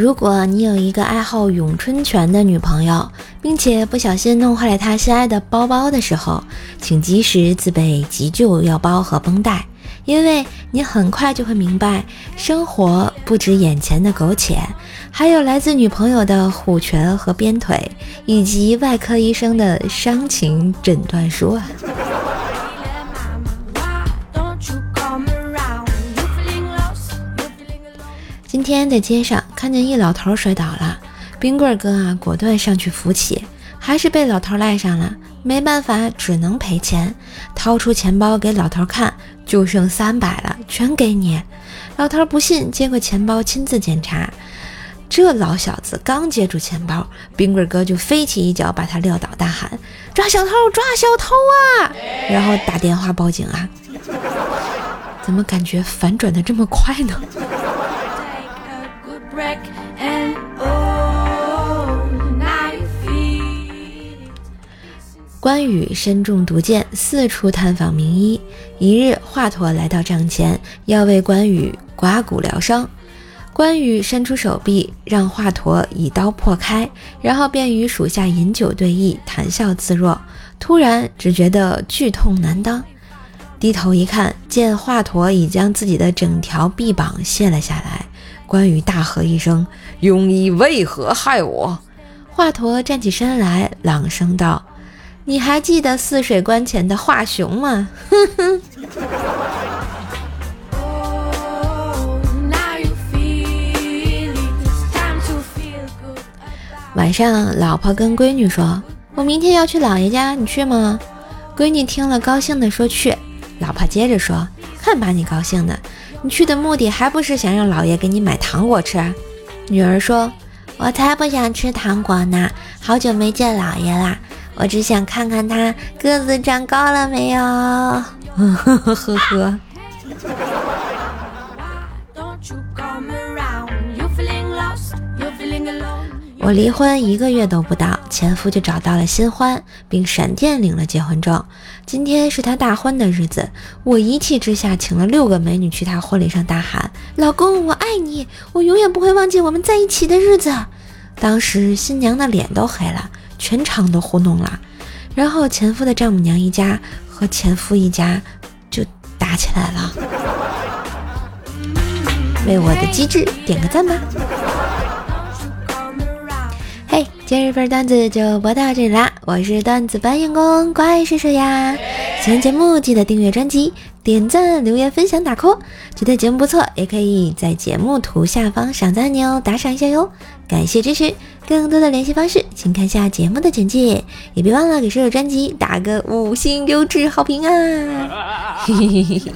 如果你有一个爱好咏春拳的女朋友，并且不小心弄坏了她心爱的包包的时候，请及时自备急救药包和绷带，因为你很快就会明白，生活不止眼前的苟且，还有来自女朋友的虎拳和鞭腿，以及外科医生的伤情诊断书啊。天在街上看见一老头摔倒了，冰棍哥啊果断上去扶起，还是被老头赖上了，没办法只能赔钱，掏出钱包给老头看，就剩三百了，全给你。老头不信，接过钱包亲自检查，这老小子刚接住钱包，冰棍哥就飞起一脚把他撂倒，大喊：“抓小偷，抓小偷啊！”然后打电话报警啊。怎么感觉反转的这么快呢？关羽身中毒箭，四处探访名医。一日，华佗来到帐前，要为关羽刮骨疗伤。关羽伸出手臂，让华佗以刀破开，然后便与属下饮酒对弈，谈笑自若。突然，只觉得剧痛难当，低头一看，见华佗已将自己的整条臂膀卸了下来。关羽大喝一声：“庸医为何害我？”华佗站起身来，朗声道：“你还记得泗水关前的华雄吗？”哼哼。晚上，老婆跟闺女说：“我明天要去姥爷家，你去吗？”闺女听了，高兴地说：“去。”老婆接着说：“看把你高兴的。”你去的目的还不是想让老爷给你买糖果吃？女儿说：“我才不想吃糖果呢，好久没见老爷啦，我只想看看他个子长高了没有。”呵呵呵呵。我离婚一个月都不到，前夫就找到了新欢，并闪电领了结婚证。今天是他大婚的日子，我一气之下请了六个美女去他婚礼上大喊：“老公，我爱你，我永远不会忘记我们在一起的日子。”当时新娘的脸都黑了，全场都糊弄了。然后前夫的丈母娘一家和前夫一家就打起来了。为我的机智点个赞吧。今日份段子就播到这里啦！我是段子搬运工怪叔叔呀。喜欢节目记得订阅专辑、点赞、留言、分享、打 call。觉得节目不错，也可以在节目图下方赏赞按钮打赏一下哟。感谢支持，更多的联系方式请看下节目的简介，也别忘了给叔叔专辑打个五星优质好评啊！嘿嘿嘿嘿。